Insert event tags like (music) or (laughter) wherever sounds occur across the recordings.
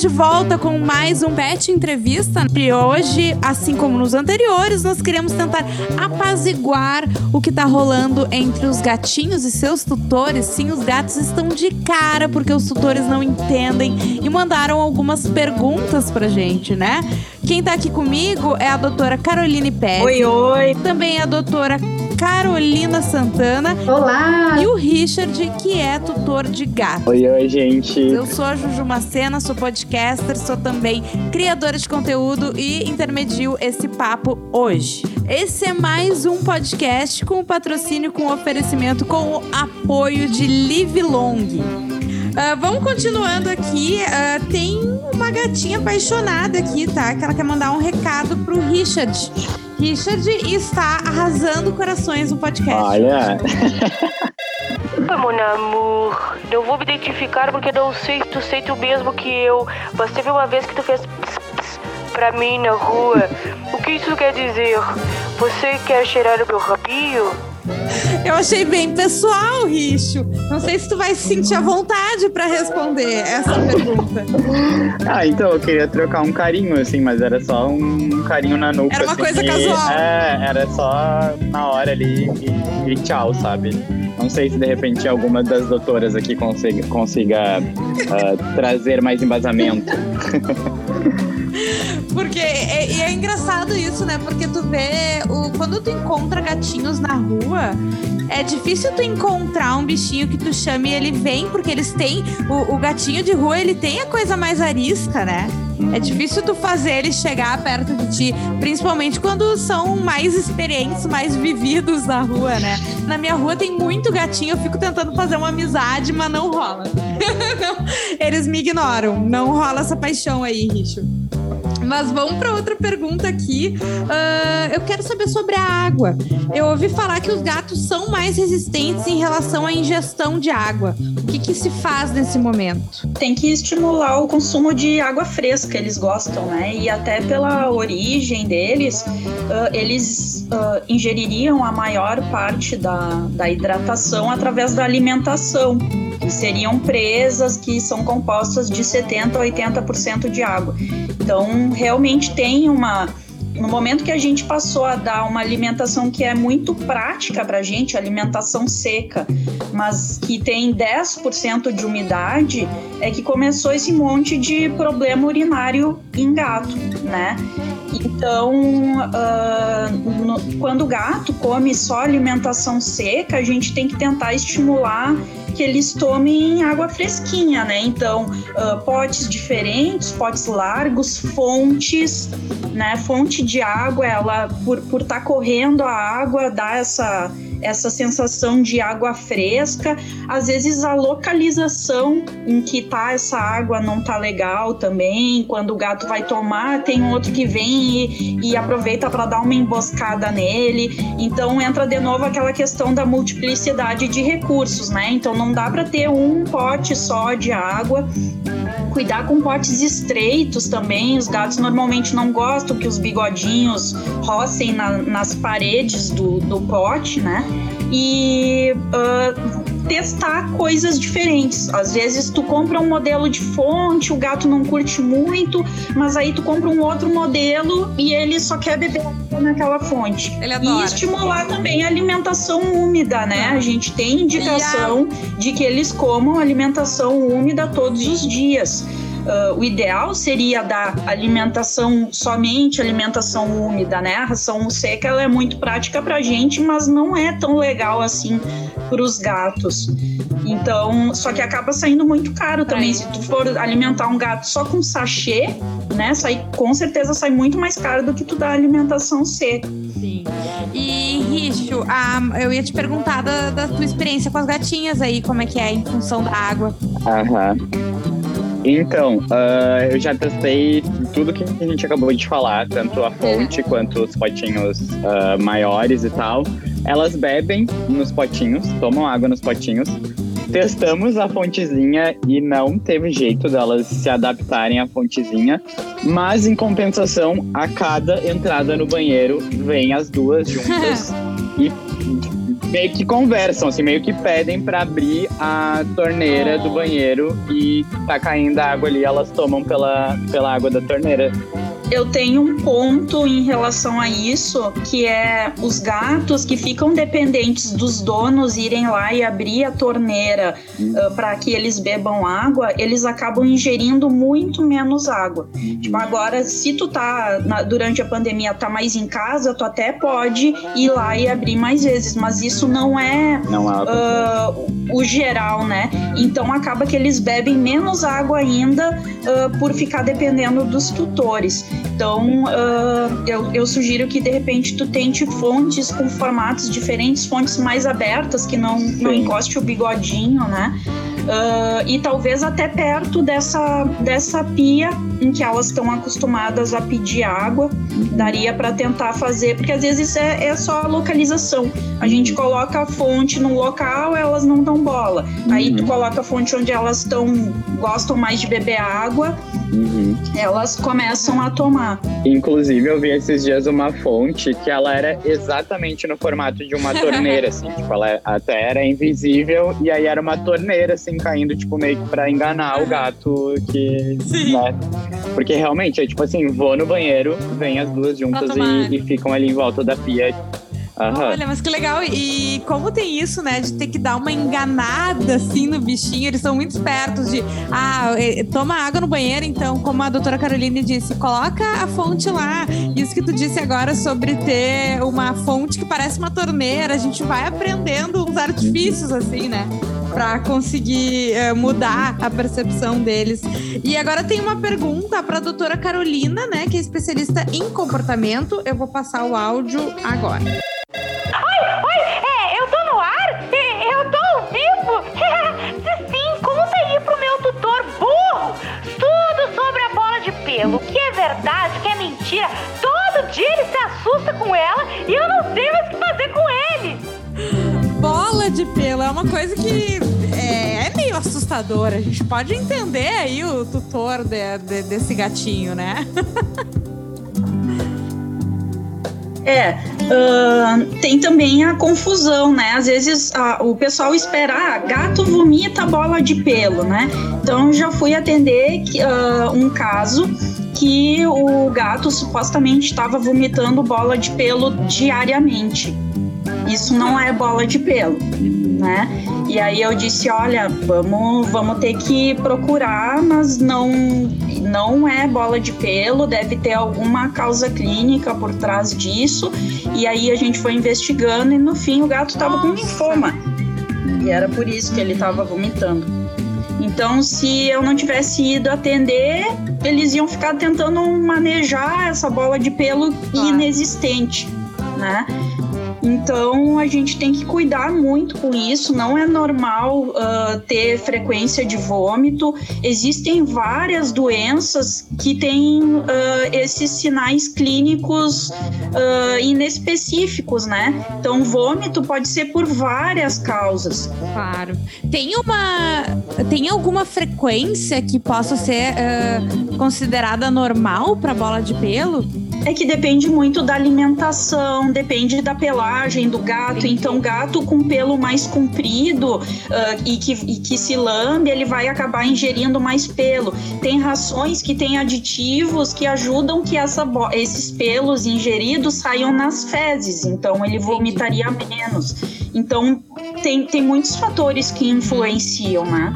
De volta com mais um Pet Entrevista. E hoje, assim como nos anteriores, nós queremos tentar apaziguar o que tá rolando entre os gatinhos e seus tutores. Sim, os gatos estão de cara porque os tutores não entendem e mandaram algumas perguntas pra gente, né? Quem tá aqui comigo é a doutora Caroline Pérez. Oi, oi. Também a doutora Carolina Santana. Olá! E o Richard, que é tutor de gato. Oi, oi, gente. Eu sou a Juju Macena, sou podcaster, sou também criadora de conteúdo e intermedio esse papo hoje. Esse é mais um podcast com patrocínio, com oferecimento, com o apoio de Live Long. Uh, vamos continuando aqui. Uh, tem uma gatinha apaixonada aqui, tá? Que ela quer mandar um recado pro Richard. Richard está arrasando corações no podcast. Olha. Mon amour, não vou me identificar porque não sei se tu sente o mesmo que eu. Mas teve uma vez que tu fez ps, ps pra mim na rua. O que isso quer dizer? Você quer cheirar o meu rabinho? Eu achei bem pessoal, Richo. Não sei se tu vai se sentir à vontade para responder essa pergunta. Ah, então eu queria trocar um carinho, assim, mas era só um carinho na nuca. Era uma assim, coisa e- casual. É, era só na hora ali e, e tchau, sabe? Não sei se de repente alguma das doutoras aqui consiga, consiga ah, trazer mais embasamento. (laughs) (laughs) Porque é, e é engraçado isso, né? Porque tu vê, o, quando tu encontra gatinhos na rua, é difícil tu encontrar um bichinho que tu chame e ele vem, porque eles têm. O, o gatinho de rua, ele tem a coisa mais arisca, né? É difícil tu fazer ele chegar perto de ti, principalmente quando são mais experientes, mais vividos na rua, né? Na minha rua tem muito gatinho, eu fico tentando fazer uma amizade, mas não rola. (laughs) Não, eles me ignoram. Não rola essa paixão aí, Richo. Mas vamos para outra pergunta aqui. Ah, eu quero saber sobre a água. Eu ouvi falar que os gatos são mais resistentes em relação à ingestão de água. Que, que se faz nesse momento? Tem que estimular o consumo de água fresca, eles gostam, né? E até pela origem deles, ah, eles ah, ingeririam a maior parte da, da hidratação através da alimentação. Que seriam presas que são compostas de 70% a 80% de água. Então, realmente tem uma. No momento que a gente passou a dar uma alimentação que é muito prática para a gente, alimentação seca, mas que tem 10% de umidade, é que começou esse monte de problema urinário em gato, né? Então, ah, no- quando o gato come só alimentação seca, a gente tem que tentar estimular que eles tomem água fresquinha, né? Então, ah, potes diferentes, potes largos, fontes, né? Fonte de água, ela por por estar correndo a água dá essa essa sensação de água fresca. Às vezes a localização em que tá essa água não tá legal também. Quando o gato vai tomar, tem outro que vem e, e aproveita para dar uma emboscada nele. Então entra de novo aquela questão da multiplicidade de recursos, né? Então não dá para ter um pote só de água. Cuidar com potes estreitos também. Os gatos normalmente não gostam que os bigodinhos rocem na- nas paredes do, do pote, né? E ah, testar coisas diferentes. Às vezes tu compra um modelo de fonte, o gato não curte muito, mas aí tu compra um outro modelo e ele só quer beber naquela fonte. E estimular também a alimentação úmida, né? A gente tem indicação de que eles comam alimentação úmida todos os dias. Ah, o ideal seria dar alimentação somente alimentação úmida, né? A ração seca ela é muito prática pra gente, mas não é tão legal assim para os gatos. Então, só que acaba saindo muito caro também. É. Se tu for alimentar um gato só com sachê, né? Sai, com certeza sai muito mais caro do que tu dar alimentação seca. Sim. E, Richo, ah, eu ia te perguntar da, da tua experiência com as gatinhas aí, como é que é em função da água. Aham. Então, ah, eu já testei tudo que a gente acabou de falar, tanto a fonte quanto os potinhos ah, maiores e tal. Elas bebem nos potinhos, tomam água nos potinhos. Testamos a fontezinha e não teve jeito delas se adaptarem à fontezinha. Mas, em compensação, a cada entrada no banheiro, vem as duas juntas (laughs) meio que conversam, assim, meio que pedem para abrir a torneira do banheiro e tá caindo a água ali, elas tomam pela, pela água da torneira eu tenho um ponto em relação a isso, que é os gatos que ficam dependentes dos donos irem lá e abrir a torneira uh, ah, para que eles bebam água, eles acabam ingerindo muito menos água. Tipo, agora, se tu tá na, durante a pandemia tá mais em casa, tu até pode ir lá e abrir mais vezes, mas isso não é, não uh, o geral, né? Então acaba que eles bebem menos água ainda uh, por ficar dependendo dos tutores. Então, uh, eu, eu, sugiro que de repente tu tente fontes com formatos diferentes, fontes mais abertas, que não, não encoste o bigodinho, né? Uh, e talvez até perto dessa, dessa pia em que elas estão acostumadas a pedir água, daria para tentar fazer, porque às vezes é, é, só a localização. A gente coloca a fonte no local, elas não dão bola. Aí tu uhum. coloca a fonte onde elas estão, gostam mais de beber água, uhum. elas começam a tomar. Inclusive, eu vi esses dias uma fonte que ela era exatamente no formato de uma torneira, assim, (laughs) tipo, ela até era invisível e aí era uma torneira, assim, caindo, tipo, meio que pra enganar o gato que. Sim. Né? Porque realmente é tipo assim, vou no banheiro, vem as duas juntas e, e, ficam ali em volta da pia. Olha, mas que legal. E como tem isso, né? De ter que dar uma enganada assim no bichinho. Eles são muito espertos de ah, é, toma água no banheiro, então, como a doutora Caroline disse, coloca a fonte lá. Isso que tu disse agora sobre ter uma fonte que parece uma torneira. A gente vai aprendendo uns artifícios, assim, né? para conseguir uh, mudar a percepção deles. E agora tem uma pergunta para a doutora Carolina, né, que é especialista em comportamento. Eu vou passar o áudio agora. Oi, oi, é, eu tô no ar? Eu tô ao vivo? Se (laughs) sim, conta aí pro meu tutor burro tudo sobre a bola de pelo. O que é verdade, o que é mentira. Todo dia ele se assusta com ela e eu não sei mais o que fazer com ele bola de pelo é uma coisa que é, é meio assustadora. A gente pode entender aí o tutor de, de, desse gatinho, né? (laughs) É, uh, tem também a confusão, né? Às vezes uh, o pessoal espera, ah, gato vomita bola de pelo, né? Então já fui atender uh, um caso que o gato supostamente estava vomitando bola de pelo diariamente. Isso não é bola de pelo, né? E aí eu disse, olha, vamos, vamos ter que procurar, mas não não é bola de pelo, deve ter alguma causa clínica por trás disso. E aí a gente foi investigando e no fim o gato estava com linfoma. E era por isso que ele estava vomitando. Então, se eu não tivesse ido atender, eles iam ficar tentando manejar essa bola de pelo inexistente, né? Então a gente tem que cuidar muito com isso. Não é normal uh, ter frequência de vômito. Existem várias doenças que têm uh, esses sinais clínicos uh, inespecíficos, né? Então, vômito pode ser por várias causas. Claro. Tem uma. Tem alguma frequência que possa ser considerada normal para bola de pelo? É que depende muito da alimentação, depende da pelagem do gato. Então, gato com pelo mais comprido uh, e, que, e que se lambe, ele vai acabar ingerindo mais pelo. Tem rações que têm aditivos que ajudam que essa, esses pelos ingeridos saiam nas fezes. Então, ele vomitaria menos. Então, tem, tem muitos fatores que influenciam, né?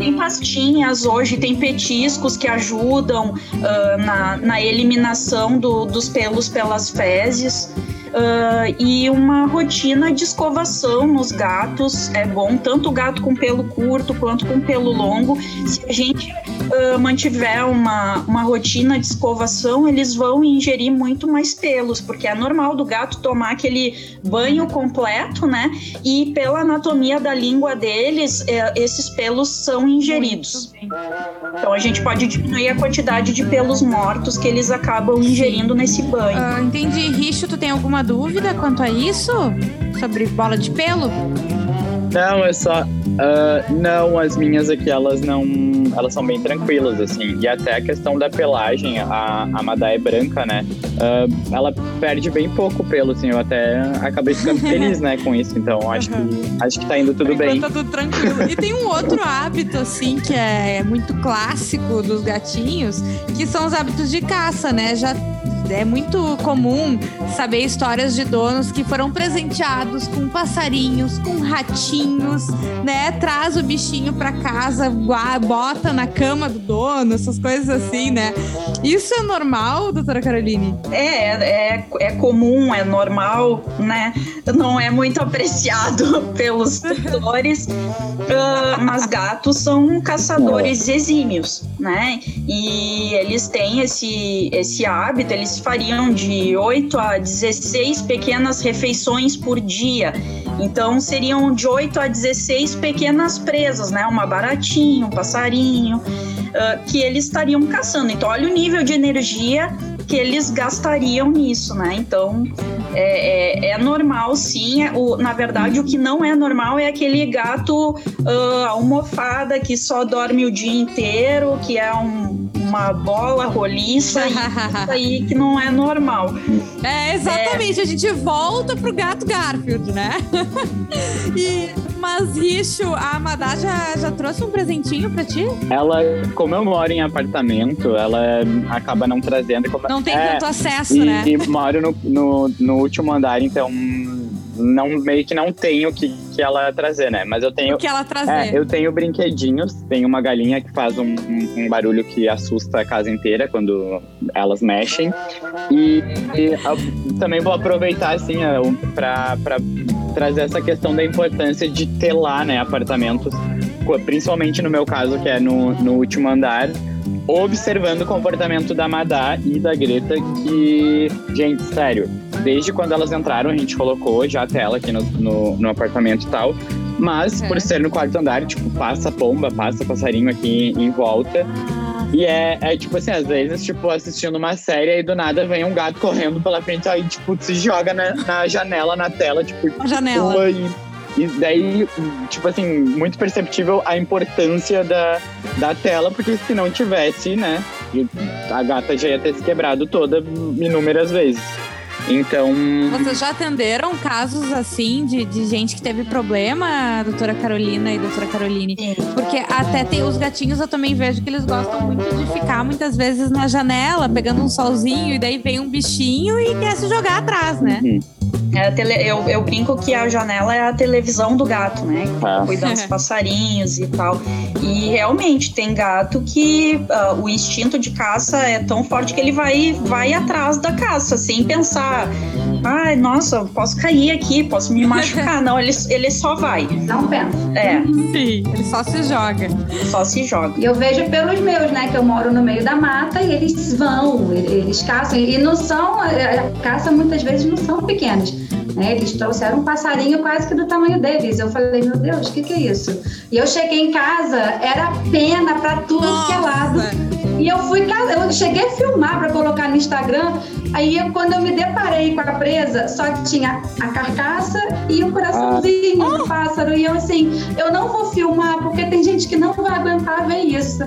Tem pastinhas hoje, tem petiscos que ajudam uh, na, na eliminação do, dos pelos pelas fezes. Uh, e uma rotina de escovação nos gatos é bom, tanto o gato com pelo curto quanto com pelo longo. Se a gente uh, mantiver uma, uma rotina de escovação, eles vão ingerir muito mais pelos, porque é normal do gato tomar aquele banho completo, né? E pela anatomia da língua deles, é, esses pelos são ingeridos. Então a gente pode diminuir a quantidade de pelos mortos que eles acabam ingerindo nesse banho. Uh, entendi. Richo, tu tem alguma dúvida quanto a isso? Sobre bola de pelo? Não, é só. Uh, não, as minhas aqui, elas não. Elas são bem tranquilas, assim. E até a questão da pelagem, a, a Madá é branca, né? Uh, ela perde bem pouco pelo, assim. Eu até acabei ficando feliz, né, com isso. Então, acho, uhum. que, acho que tá indo tudo bem. Tá tudo tranquilo. E tem um outro hábito, assim, que é muito clássico dos gatinhos, que são os hábitos de caça, né? Já é muito comum saber histórias de donos que foram presenteados com passarinhos, com ratinhos, né? Traz o bichinho para casa, bota na cama do dono, essas coisas assim, né? Isso é normal, doutora Caroline? É, é, é comum, é normal, né? Não é muito apreciado (laughs) pelos tutores, uh, mas gatos são caçadores exímios, né? E eles têm esse, esse hábito, eles fariam de 8 a 16 pequenas refeições por dia. Então seriam de 8 a 16 pequenas presas, né? Uma baratinha, um passarinho, uh, que eles estariam caçando. Então olha o nível de energia que eles gastariam nisso, né? Então é, é, é normal, sim. É, o, na verdade, o que não é normal é aquele gato uh, almofada que só dorme o dia inteiro, que é um, uma bola roliça, (laughs) isso aí que não é normal. É, exatamente. É... A gente volta pro gato Garfield, né? (laughs) e, mas, Richo, a Amadá já, já trouxe um presentinho pra ti? Ela, como eu moro em apartamento, ela acaba não trazendo. Como... Não tem é, tanto acesso, e, né? E moro no, no, no último andar, então não meio que não tenho o que, que ela trazer, né? Mas eu tenho. O que ela trazer? É, eu tenho brinquedinhos. Tem uma galinha que faz um, um, um, barulho que assusta a casa inteira quando elas mexem. E, e também vou aproveitar, assim, para trazer essa questão da importância de ter lá, né, apartamentos, principalmente no meu caso, que é no, no último andar observando o comportamento da Madá e da Greta, que, gente, sério, desde quando elas entraram, a gente colocou já a tela aqui no, no, no apartamento e tal. Mas, por ser no quarto andar, tipo, passa pomba, passa passarinho aqui em volta. E é, é tipo assim, às vezes, tipo, assistindo uma série e do nada vem um gato correndo pela frente, aí, tipo, se joga na, na janela, na tela, tipo, janela. E e daí, tipo assim, muito perceptível a importância da, da tela, porque se não tivesse, né, a gata já ia ter se quebrado toda inúmeras vezes. Então. Vocês já atenderam casos assim de, de gente que teve problema, doutora Carolina e doutora Caroline? Porque até tem os gatinhos, eu também vejo que eles gostam muito de ficar muitas vezes na janela, pegando um solzinho, e daí vem um bichinho e quer se jogar atrás, né? Uhum. É tele, eu, eu brinco que a janela é a televisão do gato, né? Ah. Cuidando dos (laughs) passarinhos e tal. E realmente tem gato que uh, o instinto de caça é tão forte que ele vai, vai atrás da caça, sem pensar, ai, nossa, posso cair aqui, posso me machucar. (laughs) Não, ele, ele só vai. Não pensa. É. Sim, ele só se joga. Só se joga. E eu vejo pelos meus, né? Que eu moro no meio da mata e eles vão, eles caçam. E não são, a caça muitas vezes não são pequenos. Né? Eles trouxeram um passarinho quase que do tamanho deles. Eu falei, meu Deus, o que, que é isso? E eu cheguei em casa, era pena para tudo Nossa. que é lado. E eu fui, eu cheguei a filmar para colocar no Instagram. Aí quando eu me deparei com a presa, só tinha a carcaça e o coraçãozinho ah. do pássaro. E eu assim, eu não vou filmar porque tem gente que não vai aguentar ver isso.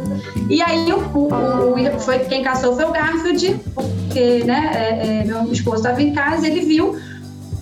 E aí o, o, foi quem caçou foi o Garfield, porque né, é, é, meu esposo estava em casa, ele viu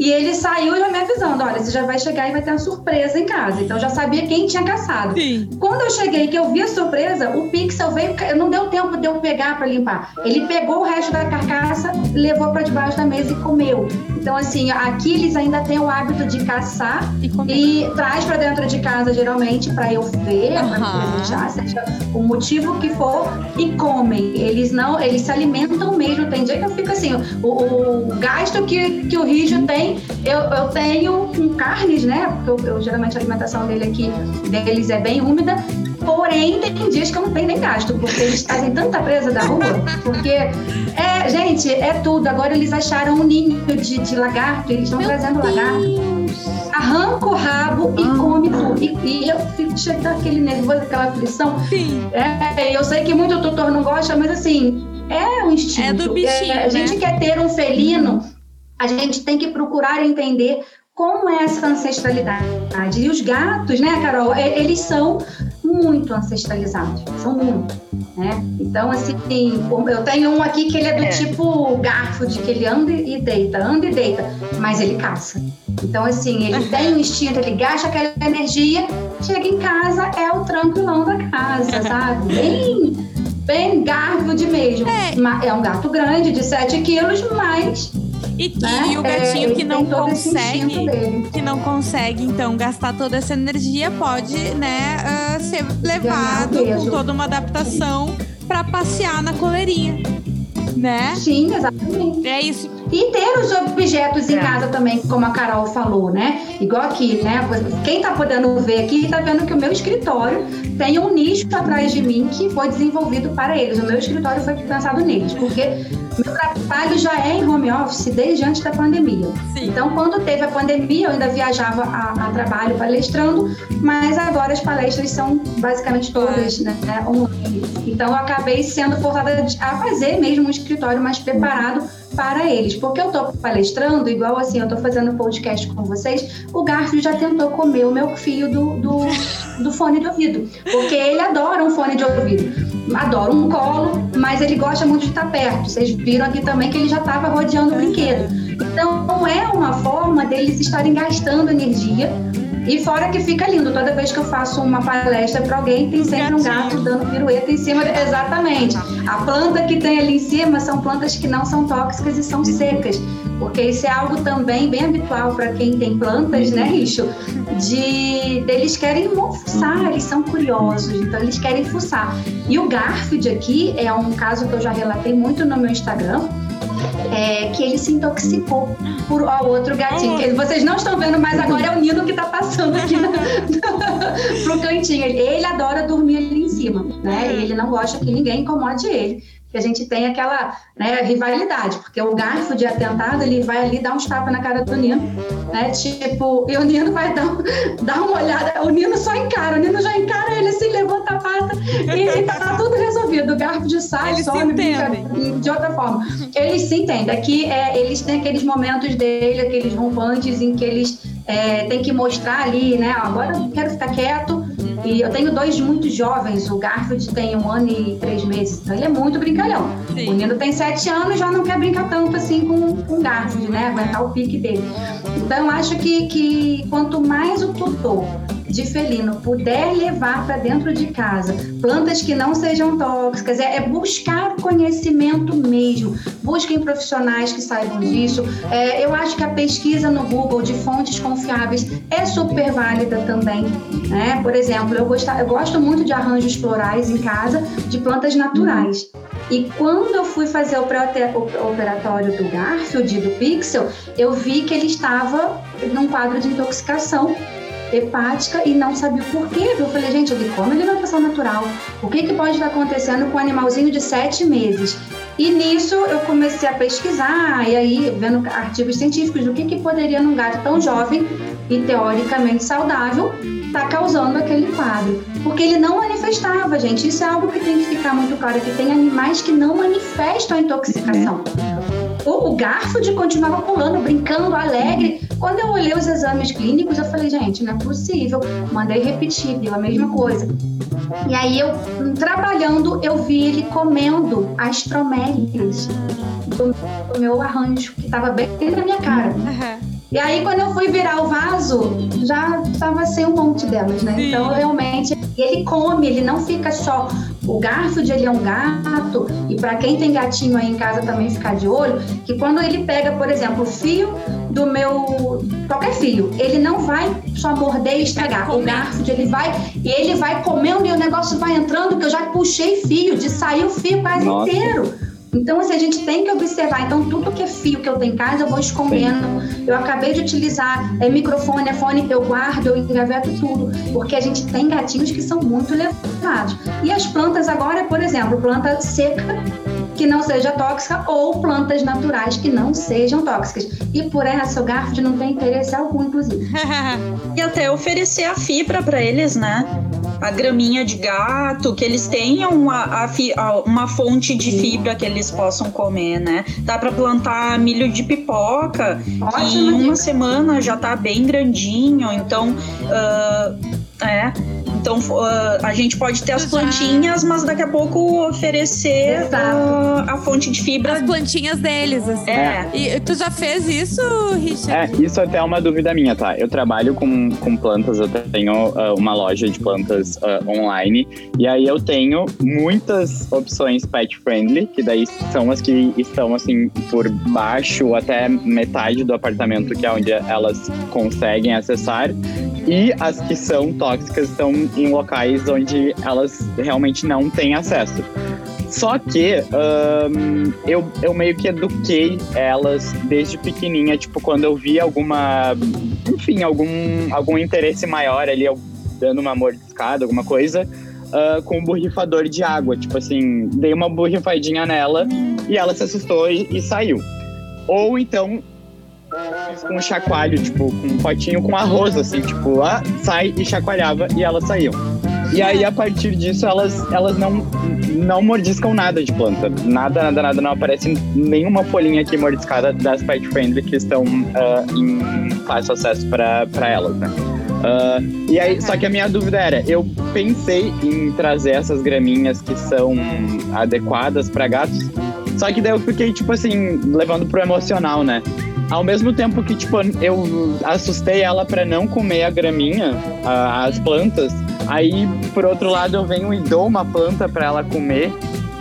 e ele saiu já me avisando: olha, você já vai chegar e vai ter uma surpresa em casa. Então já sabia quem tinha caçado. Sim. Quando eu cheguei, que eu vi a surpresa, o pixel veio, não deu tempo de eu pegar para limpar. Ele pegou o resto da carcaça, levou para debaixo da mesa e comeu. Então, assim, aqui eles ainda têm o hábito de caçar e, e traz para dentro de casa, geralmente, para eu ver, uhum. para presentear, seja o motivo que for, e comem. Eles não, eles se alimentam mesmo. Tem dia que eu fico assim, o, o gasto que, que o Rijo tem eu, eu tenho com carnes, né? Porque eu, eu, geralmente a alimentação dele aqui, deles é bem úmida. Porém, tem dias que eu não tenho nem gasto, porque eles trazem tanta presa da rua. Porque, é, gente, é tudo. Agora eles acharam um ninho de, de lagarto, eles estão trazendo Deus. lagarto. Arranca o rabo e ah. come tudo. E, e eu fico chegando aquele nervoso, aquela aflição. Sim. É, eu sei que muito tutor não gosta, mas assim, é um instinto. É do bichinho. É, a gente né? quer ter um felino a gente tem que procurar entender como é essa ancestralidade. E os gatos, né, Carol, eles são muito ancestralizados, são muito, né? Então, assim, eu tenho um aqui que ele é do é. tipo garfo, de que ele anda e deita, anda e deita, mas ele caça. Então, assim, ele tem um instinto, ele gasta aquela energia, chega em casa, é o tranquilão da casa, (laughs) sabe? Bem, bem de mesmo. É. é um gato grande, de 7 quilos, mas e, né? e o gatinho é, que não consegue, que não consegue, então, gastar toda essa energia, pode, né, uh, ser levado com toda uma adaptação para passear na coleirinha. Né? Sim, exatamente. É isso. E ter os objetos em é. casa também, como a Carol falou, né? Igual aqui, né? Quem tá podendo ver aqui, tá vendo que o meu escritório tem um nicho atrás de mim que foi desenvolvido para eles. O meu escritório foi pensado neles, porque meu trabalho já é em home office desde antes da pandemia. Sim. Então, quando teve a pandemia, eu ainda viajava a, a, trabalho palestrando, mas agora as palestras são basicamente todas né, online. Então, eu acabei sendo forçada a fazer mesmo um escritório mais preparado para eles. Porque eu estou palestrando, igual assim, eu estou fazendo podcast com vocês, o Garfield já tentou comer o meu fio do, do, do fone de ouvido. Porque ele adora um fone de ouvido. Adora um colo, mas ele gosta muito de estar perto. Vocês viram aqui também que ele já estava rodeando o brinquedo. Então, é uma forma deles estarem gastando energia e fora que fica lindo, toda vez que eu faço uma palestra para alguém, tem sempre um gato dando pirueta em cima. Exatamente. A planta que tem ali em cima são plantas que não são tóxicas e são secas. Porque isso é algo também bem habitual para quem tem plantas, né, Richo? De eles querem fuçar, eles são curiosos, então eles querem fuçar. E o Garfield aqui é um caso que eu já relatei muito no meu Instagram é, que ele se intoxicou por ao outro gatinho. Que vocês não estão vendo, mas agora é o Nino que está passando aqui na, (laughs) pro cantinho. Ele adora dormir ali em cima, né? Ele não gosta que ninguém incomode ele que a gente tem aquela né, rivalidade, porque o garfo de atentado ele vai ali dar uns tapas na cara do Nino, né? Tipo, e o Nino vai dar, (laughs) dar uma olhada, o Nino só encara, o Nino já encara ele assim, levanta a pata e, tá tudo resolvido. O garfo de sai, eles some, brinca de outra forma. Eles se entendem. Aqui é, eles têm aqueles momentos dele, aqueles rompantes em que eles é, têm que mostrar ali, né? Agora eu quero ficar quieto e eu tenho dois muito jovens, o Garfield tem um ano e três meses, então ele é muito brincalhão. Sim. O Nino tem sete anos, já não quer brincar tanto assim com, com o Garfield, né? Aguentar o pique dele. Então, eu acho que, que quanto mais o tutor de felino puder levar para dentro de casa plantas que não sejam tóxicas, é, é, buscar conhecimento mesmo. Busquem profissionais que saibam disso. É, eu acho que a pesquisa no Google de fontes confiáveis é super válida também. Né? Por exemplo, eu, gosto, eu gosto muito de arranjos florais em casa de plantas naturais. E quando eu fui fazer o operatório do Garfield, do Pixel, eu vi que ele estava num quadro de intoxicação hepática e não sabia o porquê. Eu falei, gente, ele vai passar natural? O que, que pode estar acontecendo com um animalzinho de sete meses? E nisso eu comecei a pesquisar, e aí vendo artigos científicos do que, que poderia num gato tão jovem e teoricamente saudável estar tá causando aquele quadro. Porque ele não manifestava, gente. Isso é algo que tem que ficar muito claro, que tem animais que não manifestam a intoxicação. O, o Garfield continuava pulando, brincando, alegre. Quando eu olhei os exames clínicos, eu falei, gente, não é possível. Mandei repetir, viu a mesma coisa. E aí eu, trabalhando, eu vi ele comendo as tromélias do, do meu arranjo, que estava bem na minha cara. Uhum. E aí, quando eu fui virar o vaso, já estava sem um monte delas, né? Sim. Então, realmente, ele come, ele não fica só. O Garfield, ele é um gato, e para quem tem gatinho aí em casa também ficar de olho, que quando ele pega, por exemplo, o fio do meu. qualquer fio, ele não vai só morder e estragar. O Garfield, ele vai e ele vai comendo e o negócio vai entrando, que eu já puxei fio, de sair o fio quase Nossa. inteiro. Então, assim, a gente tem que observar. Então, tudo que é fio que eu tenho em casa, eu vou escondendo. Eu acabei de utilizar é, microfone, é fone, eu guardo, eu engaveto tudo. Porque a gente tem gatinhos que são muito levados. E as plantas agora, por exemplo, planta seca que não seja tóxica ou plantas naturais que não sejam tóxicas. E por essa, o Garfield não tem interesse algum, inclusive. (laughs) e até oferecer a fibra para eles, né? A graminha de gato, que eles tenham uma, uma fonte de fibra que eles possam comer, né? Dá para plantar milho de pipoca, Ótimo, que em uma semana já tá bem grandinho, então uh, é. Então uh, a gente pode ter as plantinhas, mas daqui a pouco oferecer uh, a fonte de fibra. As plantinhas deles, assim. É. E tu já fez isso, Richard? É, isso até é uma dúvida minha, tá? Eu trabalho com, com plantas, eu tenho uh, uma loja de plantas online, e aí eu tenho muitas opções pet friendly, que daí são as que estão assim por baixo até metade do apartamento, que é onde elas conseguem acessar, e as que são tóxicas estão em locais onde elas realmente não têm acesso. Só que um, eu, eu meio que eduquei elas desde pequenininha, tipo, quando eu vi alguma, enfim, algum, algum interesse maior ali, dando uma mordiscada, alguma coisa, uh, com um borrifador de água. Tipo assim, dei uma borrifadinha nela e ela se assustou e, e saiu. Ou então com um chacoalho, tipo, com um potinho com arroz, assim, tipo, lá, sai e chacoalhava e elas saíam. E aí, a partir disso, elas, elas não, não mordiscam nada de planta. Nada, nada, nada. Não aparece nenhuma folhinha aqui mordiscada das pet friendly que estão uh, em fácil acesso para elas, né? Uh, e aí, só que a minha dúvida era, eu pensei em trazer essas graminhas que são adequadas para gatos, só que daí eu fiquei, tipo assim, levando pro emocional, né? Ao mesmo tempo que, tipo, eu assustei ela para não comer a graminha, a, as plantas, aí, por outro lado, eu venho e dou uma planta para ela comer.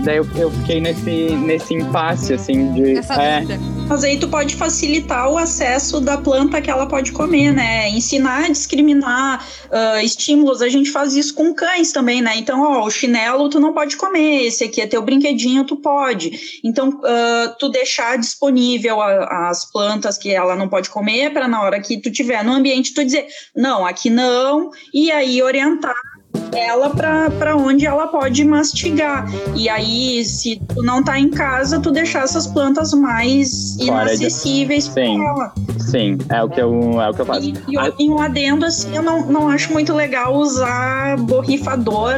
Daí eu, eu, fiquei nesse, nesse impasse, assim, de. Essa é, mas aí tu pode facilitar o acesso da planta que ela pode comer, né? Ensinar a discriminar uh, estímulos. A gente faz isso com cães também, né? Então, ó, o chinelo tu não pode comer, esse aqui é teu brinquedinho, tu pode. Então, uh, tu deixar disponível a, as plantas que ela não pode comer para na hora que tu tiver no ambiente tu dizer, não, aqui não, e aí orientar ela para onde ela pode mastigar. E aí, se tu não tá em casa, tu deixar essas plantas mais inacessíveis de... Sim. ela. Sim, é o que eu, é o que eu faço. E, e, ah. e um adendo, assim, eu não, não acho muito legal usar borrifador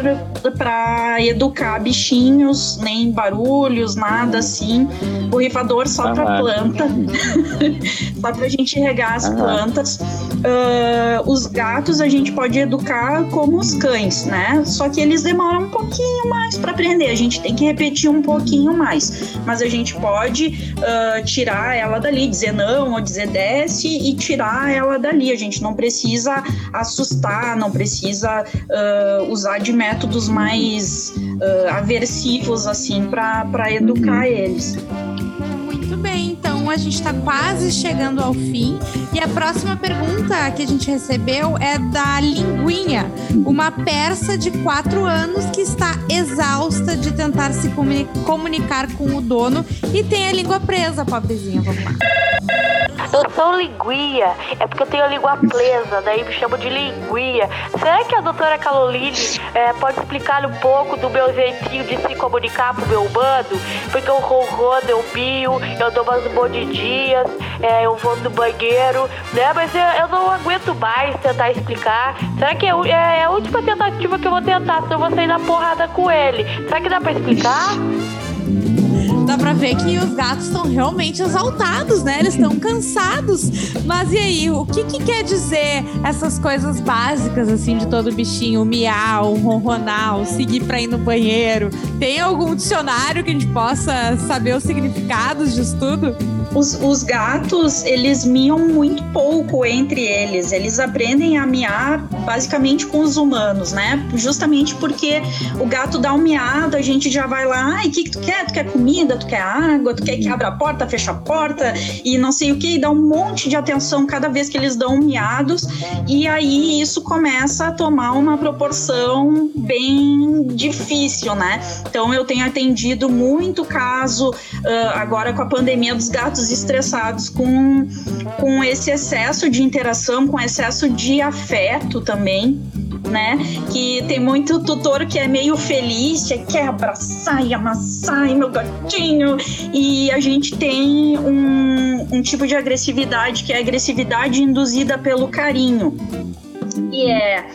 para educar bichinhos, nem barulhos, nada assim. Borrifador só uhum. para planta. (laughs) só pra gente regar as uhum. plantas. Uh, os gatos a gente pode educar como os cães, né? Só que eles demoram um pouquinho mais para aprender. A gente tem que repetir um pouquinho mais. Mas a gente pode uh, tirar ela dali, dizer não ou dizer desce e tirar ela dali. A gente não precisa assustar, não precisa uh, usar de métodos mais aversivos assim para educar uhum. eles. A gente está quase chegando ao fim. E a próxima pergunta que a gente recebeu é da Linguinha, uma persa de 4 anos que está exausta de tentar se comunicar com o dono e tem a língua presa, pobrezinha. Vamos lá. Eu sou linguia, é porque eu tenho a língua presa, daí me chamo de linguia. Será que a doutora Caloline é, pode explicar um pouco do meu jeitinho de se comunicar pro meu humano? Porque eu ronrono, eu bio, eu dou umas mordidinhas, é, eu vou no banheiro, né? Mas eu, eu, não aguento mais tentar explicar. Será que é, é a última tentativa que eu vou tentar, senão eu vou sair na porrada com ele? Será que dá pra explicar? Pra ver que os gatos estão realmente exaltados, né? Eles estão cansados. Mas e aí, o que, que quer dizer essas coisas básicas, assim, de todo bichinho? O miau, o ronronar, o seguir pra ir no banheiro. Tem algum dicionário que a gente possa saber os significados disso tudo? Os, os gatos, eles miam muito pouco entre eles. Eles aprendem a miar basicamente com os humanos, né? Justamente porque o gato dá um miado, a gente já vai lá, ai, o que, que tu quer? Tu quer comida? Tu quer água? Tu quer que abra a porta, fecha a porta? E não sei o que, e dá um monte de atenção cada vez que eles dão miados. E aí isso começa a tomar uma proporção bem difícil, né? Então eu tenho atendido muito caso uh, agora com a pandemia dos gatos estressados com, com esse excesso de interação, com excesso de afeto também. Né? Que tem muito tutor que é meio feliz, quer abraçar e amassar e meu gatinho. E a gente tem um, um tipo de agressividade que é a agressividade induzida pelo carinho. E é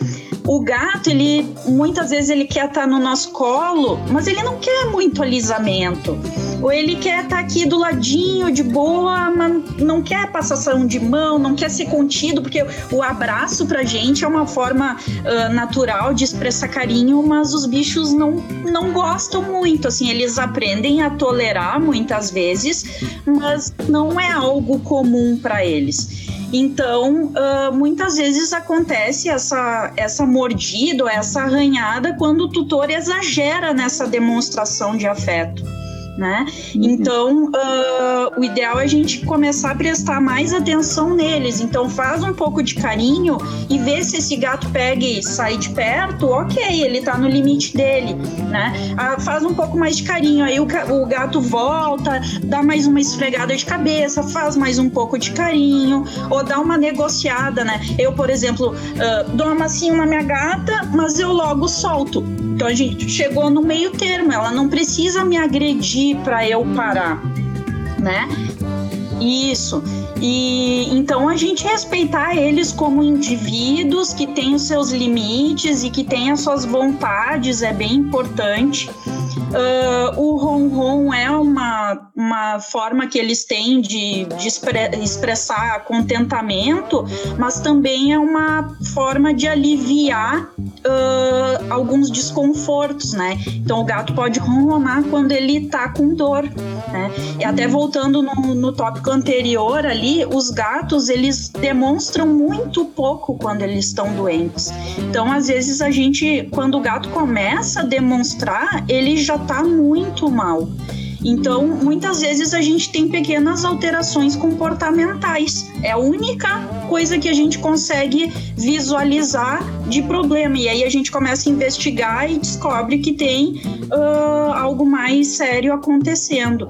o gato, ele muitas vezes ele quer estar no nosso colo, mas ele não quer muito alisamento. Ou ele quer estar aqui do ladinho, de boa, mas não quer passação de mão, não quer ser contido, porque o abraço pra gente é uma forma uh, natural de expressar carinho, mas os bichos não, não gostam muito. Assim, eles aprendem a tolerar muitas vezes, mas não é algo comum para eles. Então, uh, muitas vezes acontece essa, essa mordida, essa arranhada, quando o tutor exagera nessa demonstração de afeto né? Uhum. Então, uh, o ideal é a gente começar a prestar mais atenção neles. Então, faz um pouco de carinho e vê se esse gato pega e sai de perto, ok, ele tá no limite dele, né? Uh, faz um pouco mais de carinho, aí o, o, gato volta, dá mais uma esfregada de cabeça, faz mais um pouco de carinho, ou dá uma negociada, né? Eu, por exemplo, uh, dou uma massinha na minha gata, mas eu logo solto. Então a gente chegou no meio termo, ela não precisa me agredir para eu parar, né? Isso. E então a gente respeitar eles como indivíduos que têm os seus limites e que têm as suas vontades é bem importante. Uh, o ronron é uma, uma forma que eles têm de, de expressar contentamento, mas também é uma forma de aliviar uh, alguns desconfortos, né? Então o gato pode ronronar quando ele tá com dor, né? E até voltando no, no tópico anterior ali, os gatos eles demonstram muito pouco quando eles estão doentes. Então às vezes a gente, quando o gato começa a demonstrar, ele já tá muito mal. Então, muitas vezes a gente tem pequenas alterações comportamentais. É a única coisa que a gente consegue visualizar de problema. E aí a gente começa a investigar e descobre que tem uh, algo mais sério acontecendo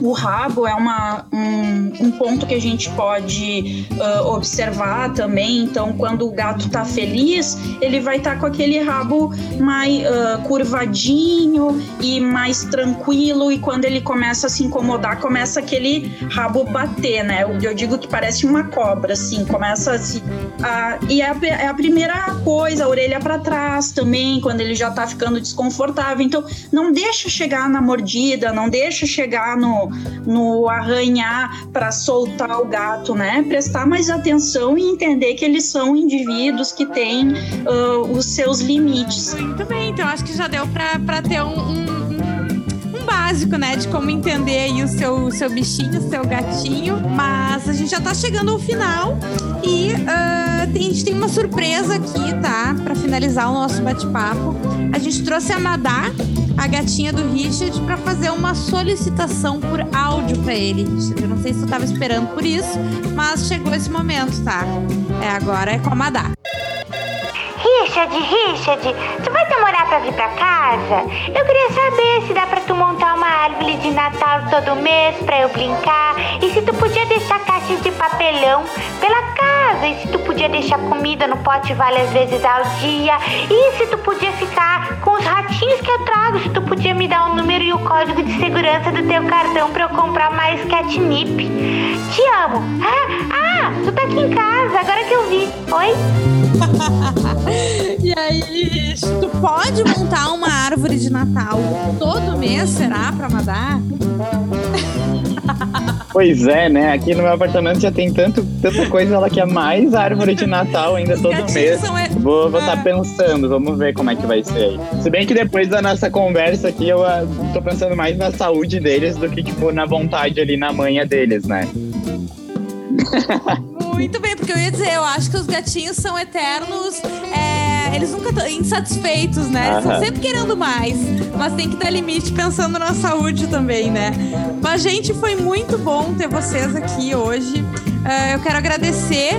o rabo é uma, um, um ponto que a gente pode uh, observar também. Então, quando o gato tá feliz, ele vai estar tá com aquele rabo mais uh, curvadinho e mais tranquilo. E quando ele começa a se incomodar, começa aquele rabo bater, né? Eu digo que parece uma cobra, assim, começa a se. A, e é a, é a primeira coisa, a orelha para trás também, quando ele já tá ficando desconfortável. Então, não deixa chegar na mordida, não deixa chegar no, no, arranhar para soltar o gato, né? Prestar mais atenção e entender que eles são indivíduos que têm uh, os seus limites. Muito bem, então acho que já deu para ter um, um básico, né, de como entender aí o seu, seu bichinho, o seu gatinho. Mas a gente já tá chegando ao final e uh, a gente tem uma surpresa aqui, tá? Para finalizar o nosso bate-papo. A gente trouxe a Madá, a gatinha do Richard, para fazer uma solicitação por áudio para ele, Richard. Eu não sei se tu tava esperando por isso, mas chegou esse momento, tá? É, agora é com a Madá. Richard, Richard, tu vai demorar pra vir pra casa? Eu queria saber se dá pra tu montar uma árvore de Natal todo mês pra eu brincar e se tu podia deixar caixas de papelão pela casa e se tu podia deixar comida no pote várias vezes ao dia e se tu podia ficar com os ratinhos que eu trago, se tu podia me dar o número e o código de segurança do teu cartão pra eu comprar mais catnip. Te amo. Ah, ah tu tá aqui em casa, agora que eu vi. Oi? (laughs) e aí, tu pode montar uma árvore de Natal todo mês, será, pra Madá? (laughs) Pois é, né? Aqui no meu apartamento já tem tanto, tanta coisa, ela quer mais árvore de Natal ainda todo mês. Vou estar tá pensando, vamos ver como é que vai ser aí. Se bem que depois da nossa conversa aqui, eu uh, tô pensando mais na saúde deles do que, tipo, na vontade ali, na manha deles, né? (laughs) Muito bem, porque eu ia dizer, eu acho que os gatinhos são eternos. É, eles nunca estão insatisfeitos, né? Eles estão sempre querendo mais. Mas tem que dar limite pensando na saúde também, né? Mas, gente, foi muito bom ter vocês aqui hoje. Uh, eu quero agradecer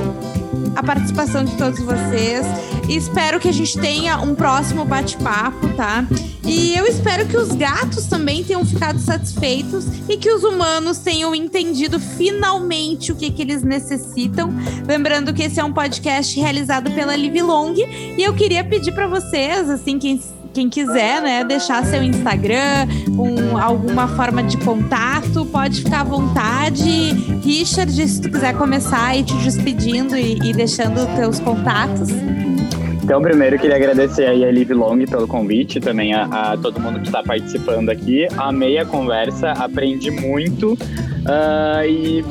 a participação de todos vocês. Espero que a gente tenha um próximo bate-papo, tá? E eu espero que os gatos também tenham ficado satisfeitos e que os humanos tenham entendido finalmente o que, que eles necessitam. Lembrando que esse é um podcast realizado pela Live Long e eu queria pedir para vocês, assim, quem quem quiser, né, deixar seu Instagram, um, alguma forma de contato, pode ficar à vontade. Richard, se tu quiser começar e te despedindo e, e deixando teus contatos. Então, primeiro, queria agradecer aí a Liv Long pelo convite, também a, a todo mundo que está participando aqui. Amei a conversa, aprendi muito. Uh, e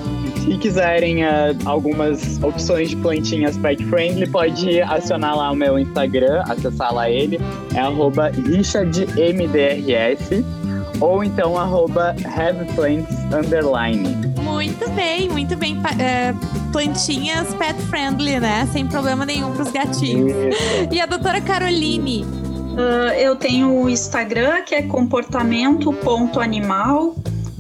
se quiserem uh, algumas opções de plantinhas pet friendly, pode acionar lá o meu Instagram, acessar lá ele, é arroba richardmdrs ou então arroba haveplants underline. Muito bem, muito bem. É, plantinhas pet friendly, né? Sem problema nenhum para os gatinhos. E a doutora Caroline? Uh, eu tenho o Instagram, que é comportamento.animal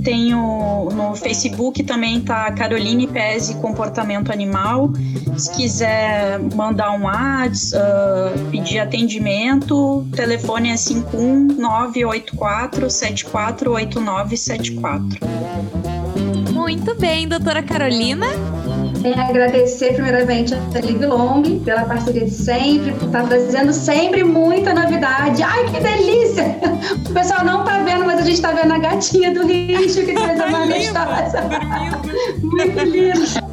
tenho no Facebook também tá Caroline Pese Comportamento Animal. Se quiser mandar um WhatsApp, uh, pedir atendimento, o telefone é 51984 748974. Muito bem, doutora Carolina. Quero agradecer primeiramente a Liv Long pela parceria de sempre, por estar tá trazendo sempre muita novidade. Ai, que delícia! O pessoal não tá vendo, mas a gente tá vendo a gatinha do Richo, que coisa mais (laughs) gostosa. Muito lindo.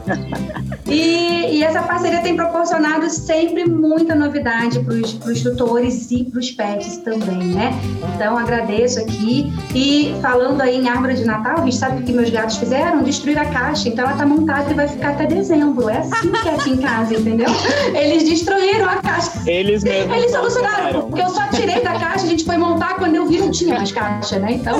E, e, essa parceria tem proporcionado sempre muita novidade para os tutores e para os pets também, né? Então agradeço aqui. E falando aí em árvore de Natal, a gente sabe o que meus gatos fizeram? Destruir a caixa. Então ela está montada e vai ficar até dezembro. É assim que é aqui em casa, entendeu? Eles destruíram a caixa. Eles mesmos. Eles solucionaram, porque eu só tirei da caixa, a gente foi montar quando eu vi não tinha mais caixa, né? Então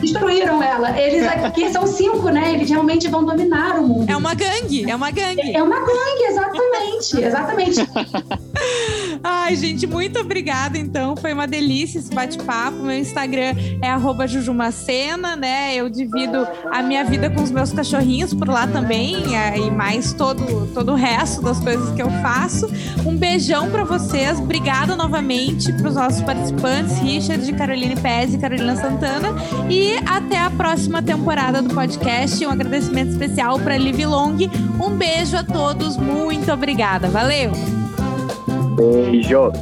destruíram ela. Eles aqui são cinco, né? Eles realmente vão dominar o mundo. É uma gangue, é uma gangue. É uma gangue, exatamente, exatamente. (laughs) Ai, gente, muito obrigada, então. Foi uma delícia esse bate-papo. Meu Instagram é jujumacena, né? Eu divido a minha vida com os meus cachorrinhos por lá também, é, e mais todo, todo o resto das coisas que eu faço. Um beijão para vocês. Obrigada novamente para os nossos participantes, Richard, Caroline Pérez e Carolina Santana. E até a próxima temporada do podcast. Um agradecimento especial para Liv Long. Um beijo a todos, muito obrigada. Valeu! Beijo!